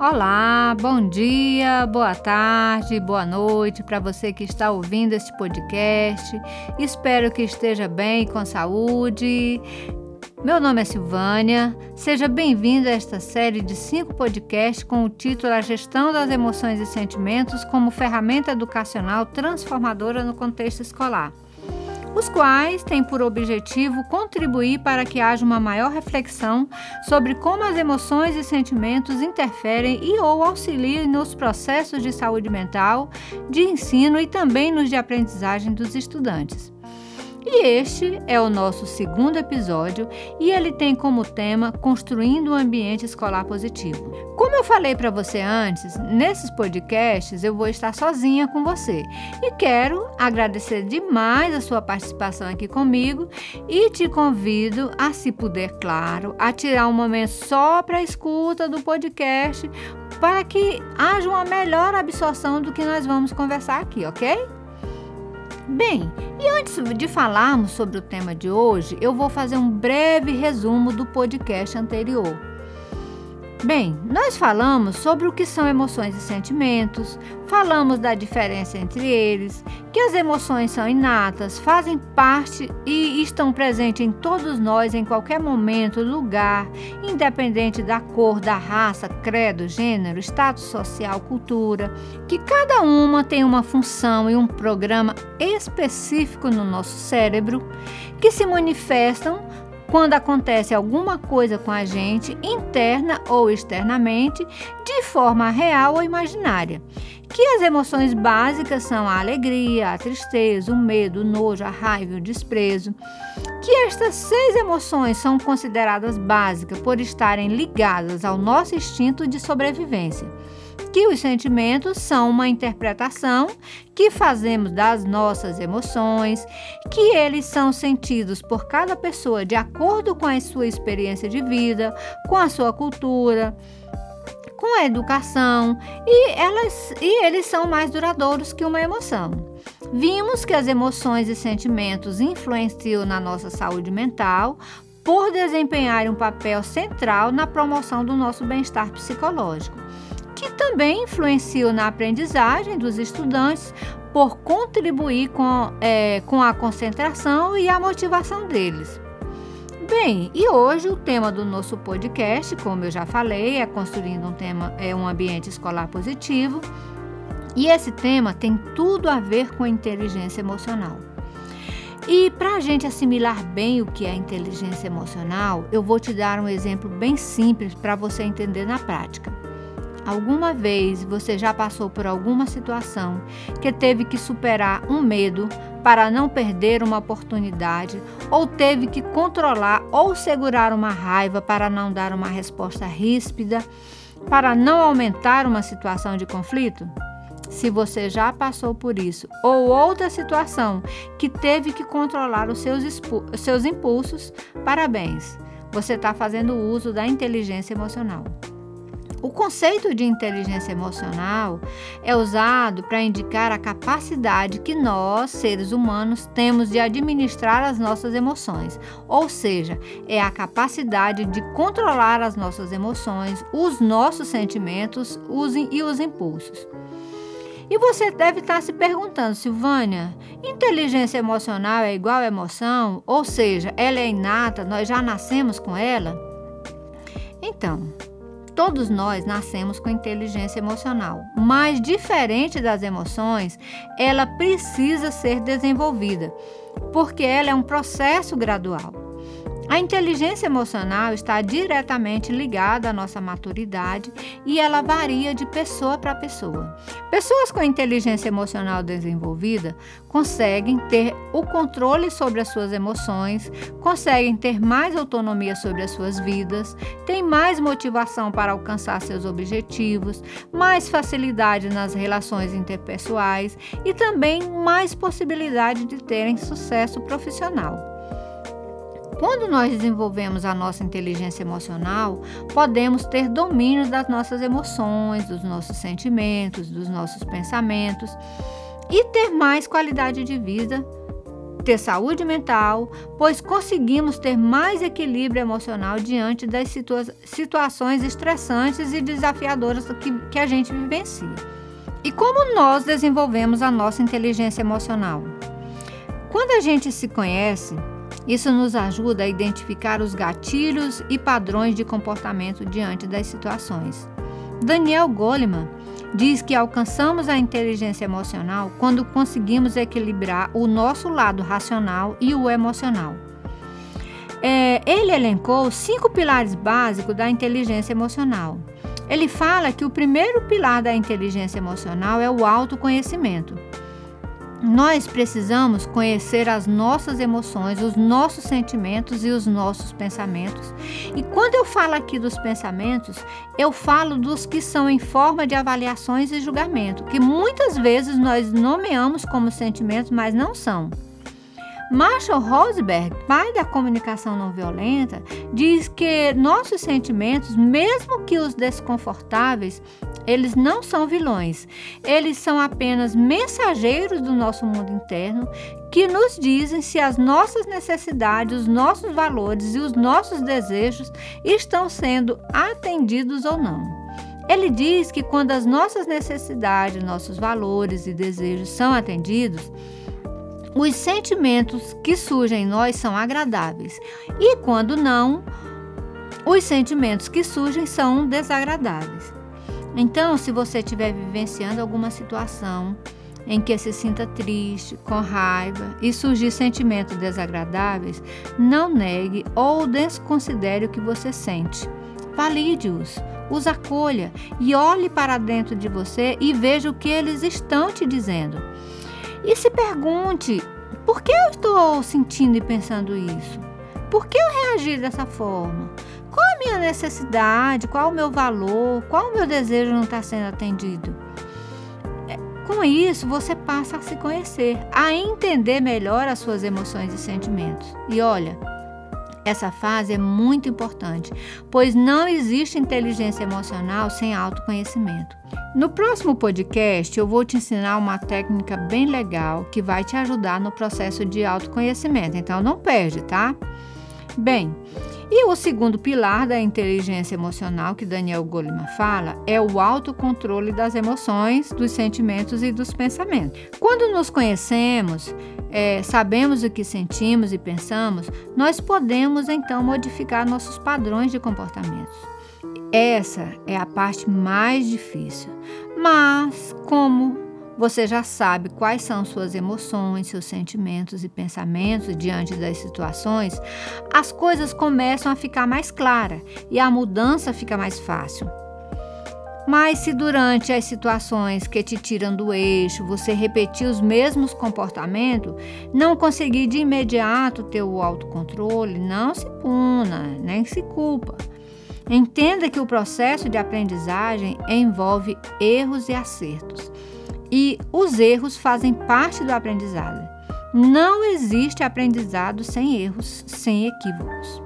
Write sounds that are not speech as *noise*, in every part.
Olá, bom dia, boa tarde, boa noite para você que está ouvindo este podcast. Espero que esteja bem, com saúde. Meu nome é Silvânia. Seja bem-vindo a esta série de cinco podcasts com o título A Gestão das Emoções e Sentimentos como Ferramenta Educacional Transformadora no Contexto Escolar os quais têm por objetivo contribuir para que haja uma maior reflexão sobre como as emoções e sentimentos interferem e ou auxiliam nos processos de saúde mental, de ensino e também nos de aprendizagem dos estudantes. E este é o nosso segundo episódio e ele tem como tema Construindo um Ambiente Escolar Positivo. Como eu falei para você antes, nesses podcasts eu vou estar sozinha com você e quero agradecer demais a sua participação aqui comigo e te convido a, se puder, claro, a tirar um momento só para a escuta do podcast para que haja uma melhor absorção do que nós vamos conversar aqui, ok? Bem, e antes de falarmos sobre o tema de hoje, eu vou fazer um breve resumo do podcast anterior. Bem, nós falamos sobre o que são emoções e sentimentos, falamos da diferença entre eles, que as emoções são inatas, fazem parte e estão presentes em todos nós em qualquer momento, lugar, independente da cor, da raça, credo, gênero, status social, cultura, que cada uma tem uma função e um programa específico no nosso cérebro que se manifestam quando acontece alguma coisa com a gente, interna ou externamente, de forma real ou imaginária. Que as emoções básicas são a alegria, a tristeza, o medo, o nojo, a raiva o desprezo. Que estas seis emoções são consideradas básicas por estarem ligadas ao nosso instinto de sobrevivência que os sentimentos são uma interpretação que fazemos das nossas emoções, que eles são sentidos por cada pessoa de acordo com a sua experiência de vida, com a sua cultura, com a educação, e, elas, e eles são mais duradouros que uma emoção. Vimos que as emoções e sentimentos influenciam na nossa saúde mental por desempenharem um papel central na promoção do nosso bem-estar psicológico que também influenciam na aprendizagem dos estudantes por contribuir com, é, com a concentração e a motivação deles. Bem, e hoje o tema do nosso podcast, como eu já falei, é construindo um tema, é um ambiente escolar positivo. E esse tema tem tudo a ver com inteligência emocional. E para a gente assimilar bem o que é inteligência emocional, eu vou te dar um exemplo bem simples para você entender na prática. Alguma vez você já passou por alguma situação que teve que superar um medo para não perder uma oportunidade, ou teve que controlar ou segurar uma raiva para não dar uma resposta ríspida, para não aumentar uma situação de conflito? Se você já passou por isso, ou outra situação que teve que controlar os seus, seus impulsos, parabéns! Você está fazendo uso da inteligência emocional. O conceito de inteligência emocional é usado para indicar a capacidade que nós, seres humanos, temos de administrar as nossas emoções, ou seja, é a capacidade de controlar as nossas emoções, os nossos sentimentos e os impulsos. E você deve estar se perguntando, Silvânia, inteligência emocional é igual a emoção? Ou seja, ela é inata, nós já nascemos com ela? Então, Todos nós nascemos com inteligência emocional, mas diferente das emoções, ela precisa ser desenvolvida, porque ela é um processo gradual. A inteligência emocional está diretamente ligada à nossa maturidade e ela varia de pessoa para pessoa. Pessoas com inteligência emocional desenvolvida conseguem ter o controle sobre as suas emoções, conseguem ter mais autonomia sobre as suas vidas, têm mais motivação para alcançar seus objetivos, mais facilidade nas relações interpessoais e também mais possibilidade de terem sucesso profissional. Quando nós desenvolvemos a nossa inteligência emocional, podemos ter domínio das nossas emoções, dos nossos sentimentos, dos nossos pensamentos e ter mais qualidade de vida, ter saúde mental, pois conseguimos ter mais equilíbrio emocional diante das situa situações estressantes e desafiadoras que, que a gente vivencia. E como nós desenvolvemos a nossa inteligência emocional? Quando a gente se conhece, isso nos ajuda a identificar os gatilhos e padrões de comportamento diante das situações. Daniel Goleman diz que alcançamos a inteligência emocional quando conseguimos equilibrar o nosso lado racional e o emocional. É, ele elencou cinco pilares básicos da inteligência emocional. Ele fala que o primeiro pilar da inteligência emocional é o autoconhecimento. Nós precisamos conhecer as nossas emoções, os nossos sentimentos e os nossos pensamentos. E quando eu falo aqui dos pensamentos, eu falo dos que são em forma de avaliações e julgamento, que muitas vezes nós nomeamos como sentimentos, mas não são. Marshall Rosenberg, pai da comunicação não violenta, diz que nossos sentimentos, mesmo que os desconfortáveis, eles não são vilões. Eles são apenas mensageiros do nosso mundo interno que nos dizem se as nossas necessidades, os nossos valores e os nossos desejos estão sendo atendidos ou não. Ele diz que quando as nossas necessidades, nossos valores e desejos são atendidos, os sentimentos que surgem em nós são agradáveis e quando não, os sentimentos que surgem são desagradáveis. Então, se você estiver vivenciando alguma situação em que se sinta triste, com raiva e surgir sentimentos desagradáveis, não negue ou desconsidere o que você sente. Valide-os, os acolha e olhe para dentro de você e veja o que eles estão te dizendo. E se pergunte: por que eu estou sentindo e pensando isso? Por que eu reagi dessa forma? Qual a minha necessidade? Qual o meu valor? Qual o meu desejo não está sendo atendido? É, com isso, você passa a se conhecer, a entender melhor as suas emoções e sentimentos. E olha, essa fase é muito importante, pois não existe inteligência emocional sem autoconhecimento. No próximo podcast, eu vou te ensinar uma técnica bem legal que vai te ajudar no processo de autoconhecimento, então não perde, tá? Bem, e o segundo pilar da inteligência emocional que Daniel Goleman fala é o autocontrole das emoções, dos sentimentos e dos pensamentos. Quando nos conhecemos, é, sabemos o que sentimos e pensamos, nós podemos então modificar nossos padrões de comportamentos. Essa é a parte mais difícil, mas como você já sabe quais são suas emoções, seus sentimentos e pensamentos diante das situações, as coisas começam a ficar mais claras e a mudança fica mais fácil. Mas se durante as situações que te tiram do eixo você repetir os mesmos comportamentos, não conseguir de imediato ter o autocontrole, não se puna, nem se culpa. Entenda que o processo de aprendizagem envolve erros e acertos e os erros fazem parte do aprendizado. Não existe aprendizado sem erros, sem equívocos.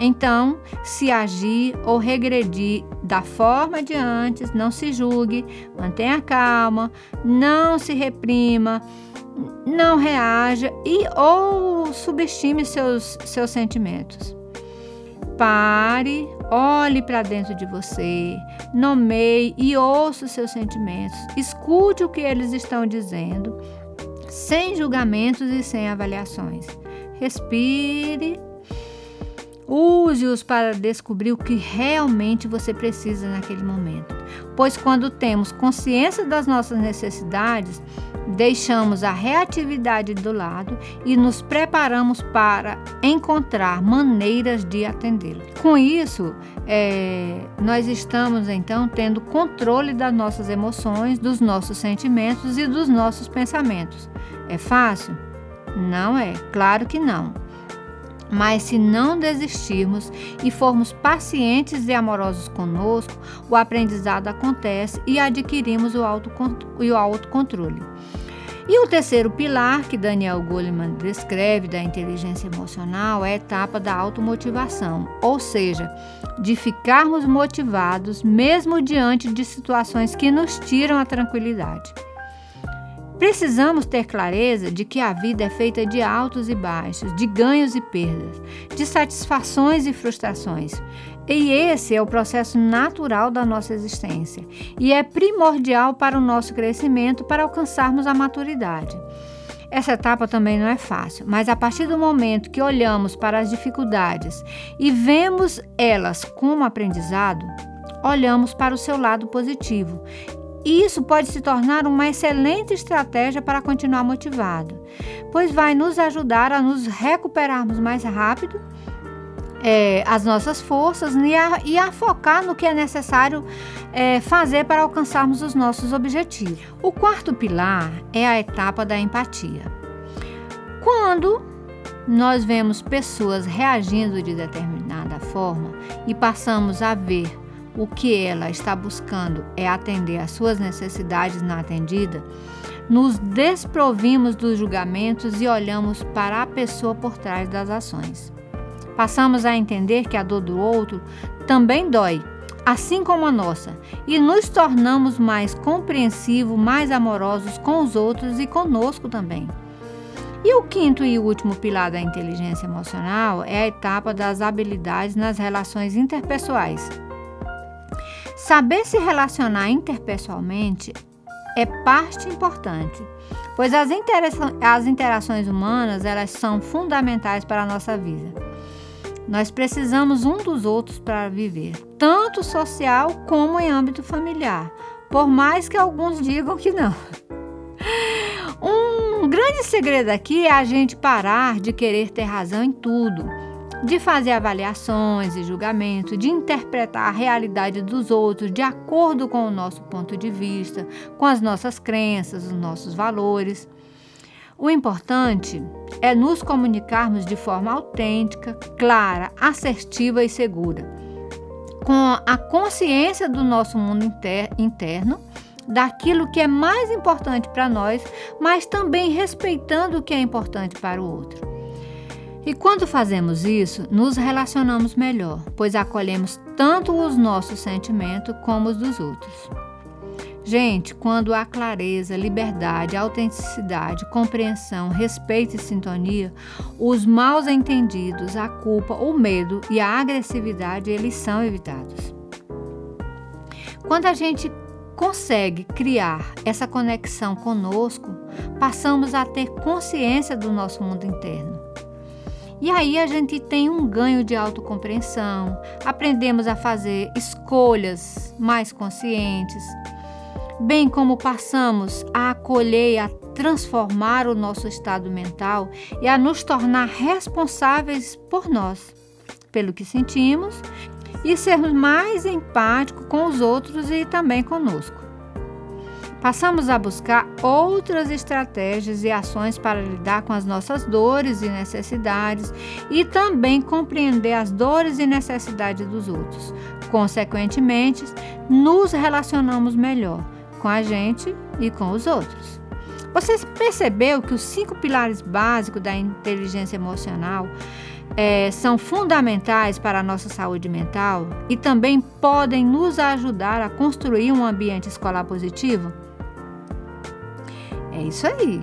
Então, se agir ou regredir da forma de antes, não se julgue, mantenha calma, não se reprima, não reaja e ou subestime seus, seus sentimentos. Pare, olhe para dentro de você, nomeie e ouça os seus sentimentos. Escute o que eles estão dizendo, sem julgamentos e sem avaliações. Respire. Use-os para descobrir o que realmente você precisa naquele momento. Pois quando temos consciência das nossas necessidades, deixamos a reatividade do lado e nos preparamos para encontrar maneiras de atendê-lo. Com isso, é, nós estamos então tendo controle das nossas emoções, dos nossos sentimentos e dos nossos pensamentos. É fácil? Não é, claro que não. Mas se não desistirmos e formos pacientes e amorosos conosco, o aprendizado acontece e adquirimos o autocontrole. E o terceiro pilar que Daniel Goleman descreve da inteligência emocional é a etapa da automotivação, ou seja, de ficarmos motivados mesmo diante de situações que nos tiram a tranquilidade. Precisamos ter clareza de que a vida é feita de altos e baixos, de ganhos e perdas, de satisfações e frustrações. E esse é o processo natural da nossa existência e é primordial para o nosso crescimento para alcançarmos a maturidade. Essa etapa também não é fácil, mas a partir do momento que olhamos para as dificuldades e vemos elas como aprendizado, olhamos para o seu lado positivo e isso pode se tornar uma excelente estratégia para continuar motivado, pois vai nos ajudar a nos recuperarmos mais rápido é, as nossas forças e a, e a, focar no que é necessário é, fazer para alcançarmos os nossos objetivos. O quarto pilar é a etapa da empatia. Quando nós vemos pessoas reagindo de determinada forma e passamos a ver o que ela está buscando é atender às suas necessidades na atendida, nos desprovimos dos julgamentos e olhamos para a pessoa por trás das ações. Passamos a entender que a dor do outro também dói, assim como a nossa, e nos tornamos mais compreensivos, mais amorosos com os outros e conosco também. E o quinto e último pilar da inteligência emocional é a etapa das habilidades nas relações interpessoais. Saber se relacionar interpessoalmente é parte importante, pois as, as interações humanas elas são fundamentais para a nossa vida. Nós precisamos um dos outros para viver, tanto social como em âmbito familiar, por mais que alguns digam que não. *laughs* Um grande segredo aqui é a gente parar de querer ter razão em tudo de fazer avaliações e julgamentos, de interpretar a realidade dos outros de acordo com o nosso ponto de vista, com as nossas crenças, os nossos valores. O importante é nos comunicarmos de forma autêntica, clara, assertiva e segura, com a consciência do nosso mundo inter interno, daquilo que é mais importante para nós, mas também respeitando o que é importante para o outro. E quando fazemos isso, nos relacionamos melhor, pois acolhemos tanto os nossos sentimentos como os dos outros. Gente, quando há clareza, liberdade, autenticidade, compreensão, respeito e sintonia, os maus entendidos, a culpa, o medo e a agressividade, eles são evitados. Quando a gente consegue criar essa conexão conosco, passamos a ter consciência do nosso mundo interno e aí a gente tem um ganho de autocompreensão, aprendemos a fazer escolhas mais conscientes, bem como passamos a acolher e a transformar o nosso estado mental e a nos tornar responsáveis por nós, pelo que sentimos e sermos mais empáticos com os outros e também conosco passamos a buscar outras estratégias e ações para lidar com as nossas dores e necessidades e também compreender as dores e necessidades dos outros. Consequentemente, nos relacionamos melhor com a gente e com os outros. Você percebeu que os cinco pilares básicos da inteligência emocional é, são fundamentais para a nossa saúde mental e também podem nos ajudar a construir um ambiente escolar positivo? É isso aí.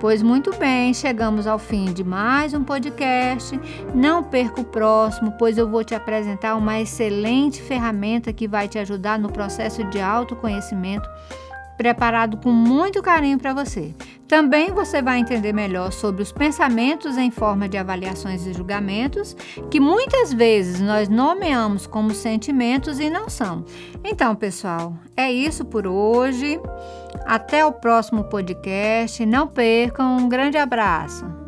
Pois muito bem, chegamos ao fim de mais um podcast. Não perca o próximo, pois eu vou te apresentar uma excelente ferramenta que vai te ajudar no processo de autoconhecimento preparado com muito carinho para você. Também você vai entender melhor sobre os pensamentos em forma de avaliações e julgamentos, que muitas vezes nós nomeamos como sentimentos e não são. Então, pessoal, é isso por hoje. Até o próximo podcast. Não percam. Um grande abraço.